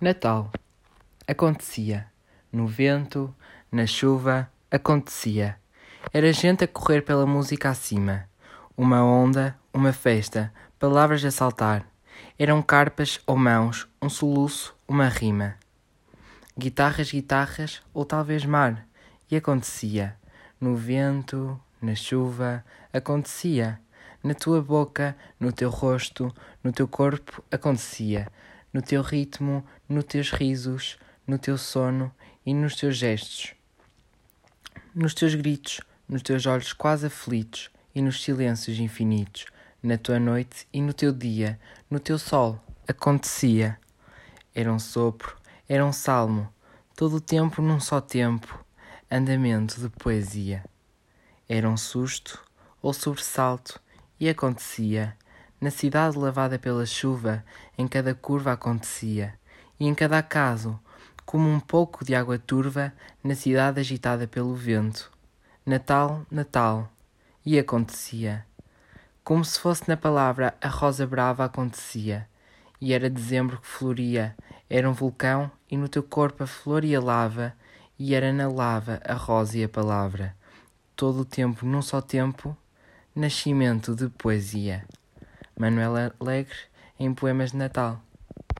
Natal. Acontecia. No vento, na chuva, acontecia. Era gente a correr pela música acima. Uma onda, uma festa, palavras a saltar. Eram carpas ou mãos, um soluço, uma rima. Guitarras, guitarras, ou talvez mar. E acontecia. No vento, na chuva, acontecia. Na tua boca, no teu rosto, no teu corpo, acontecia no teu ritmo, nos teus risos, no teu sono e nos teus gestos, nos teus gritos, nos teus olhos quase aflitos e nos silêncios infinitos, na tua noite e no teu dia, no teu sol, acontecia. Era um sopro, era um salmo, todo o tempo num só tempo, andamento de poesia. Era um susto ou sobressalto e acontecia na cidade lavada pela chuva, em cada curva acontecia, e em cada acaso, como um pouco de água turva, na cidade agitada pelo vento. Natal, Natal, e acontecia. Como se fosse na palavra a rosa brava acontecia, e era dezembro que floria, era um vulcão, e no teu corpo a flor e a lava, e era na lava a rosa e a palavra. Todo o tempo num só tempo, nascimento de poesia. Manuela Alegre em Poemas de Natal.